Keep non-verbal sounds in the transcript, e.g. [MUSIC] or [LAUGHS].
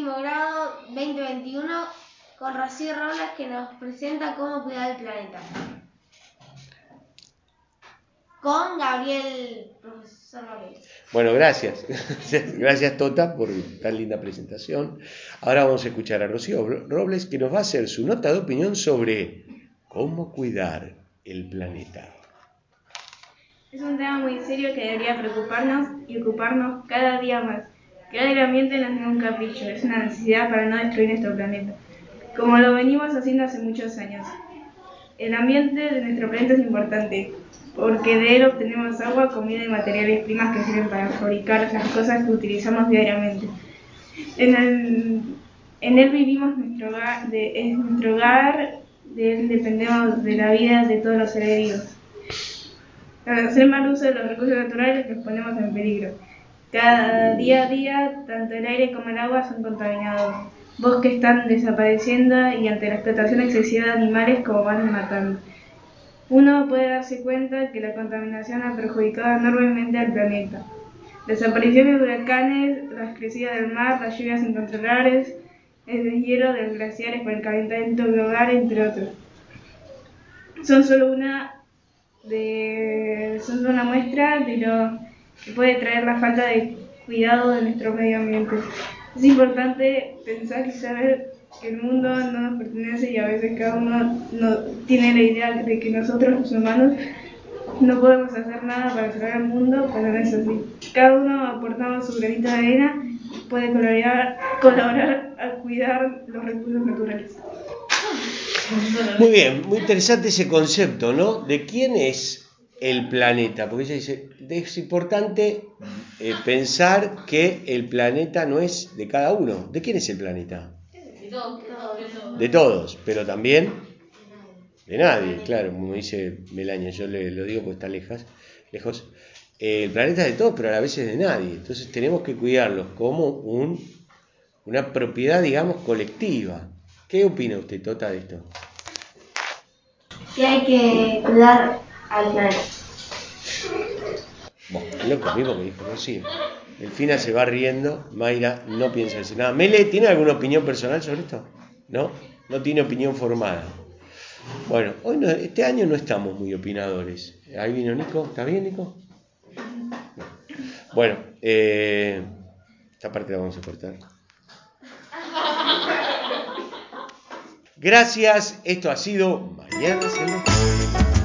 séptimo grado 2021 con Rocío Robles que nos presenta cómo cuidar el planeta. Con Gabriel, profesor Gabriel. Bueno, gracias. [LAUGHS] Gracias Tota por tan linda presentación. Ahora vamos a escuchar a Rocío Robles que nos va a hacer su nota de opinión sobre cómo cuidar el planeta. Es un tema muy serio que debería preocuparnos y ocuparnos cada día más. Crear el ambiente no es un capricho, es una necesidad para no destruir nuestro planeta, como lo venimos haciendo hace muchos años. El ambiente de nuestro planeta es importante, porque de él obtenemos agua, comida y materiales primas que sirven para fabricar las cosas que utilizamos diariamente. En, él vivimos nuestro hogar, es nuestro hogar, de él dependemos de la vida de todos los seres vivos. Al hacer mal uso de los recursos naturales nos ponemos en peligro. Cada día a día, tanto el aire como el agua son contaminados. Bosques están desapareciendo y ante la explotación excesiva de animales como van matando. Uno puede darse cuenta que la contaminación ha perjudicado enormemente al planeta. Desaparición de huracanes, la crecida del mar, las lluvias incontrolables, el deshielo de los glaciares por el calentamiento global, entre otros. Son solo una de, son una muestra de lo que puede traer la falta de cuidado de nuestro medio ambiente. Es importante pensar y saber que el mundo no nos pertenece y a veces cada uno no tiene la idea de que nosotros los humanos no podemos hacer nada para salvar el mundo, pero no es así. Cada uno aportamos su granito de arena y puede colaborar, colaborar a cuidar los recursos naturales. Muy bien, muy interesante ese concepto, ¿no? ¿De quién es el planeta? Porque ella dice, es importante eh, pensar que el planeta no es de cada uno. ¿De quién es el planeta? De todos, pero también de nadie, claro, como dice Melania, yo le lo digo porque está lejos. lejos. el planeta es de todos, pero a la vez es de nadie. Entonces tenemos que cuidarlos como un, una propiedad, digamos, colectiva. ¿Qué opina usted, Tota, de esto? Que hay que cuidar al planeta. Bueno, mismo que dijo Rocío. Elfina se va riendo, Mayra no piensa decir nada. Mele, ¿tiene alguna opinión personal sobre esto? ¿No? No tiene opinión formada. Bueno, hoy este año no estamos muy opinadores. Ahí vino Nico. ¿Está bien, Nico? Bueno, eh, esta parte la vamos a cortar. Gracias, esto ha sido Mañana se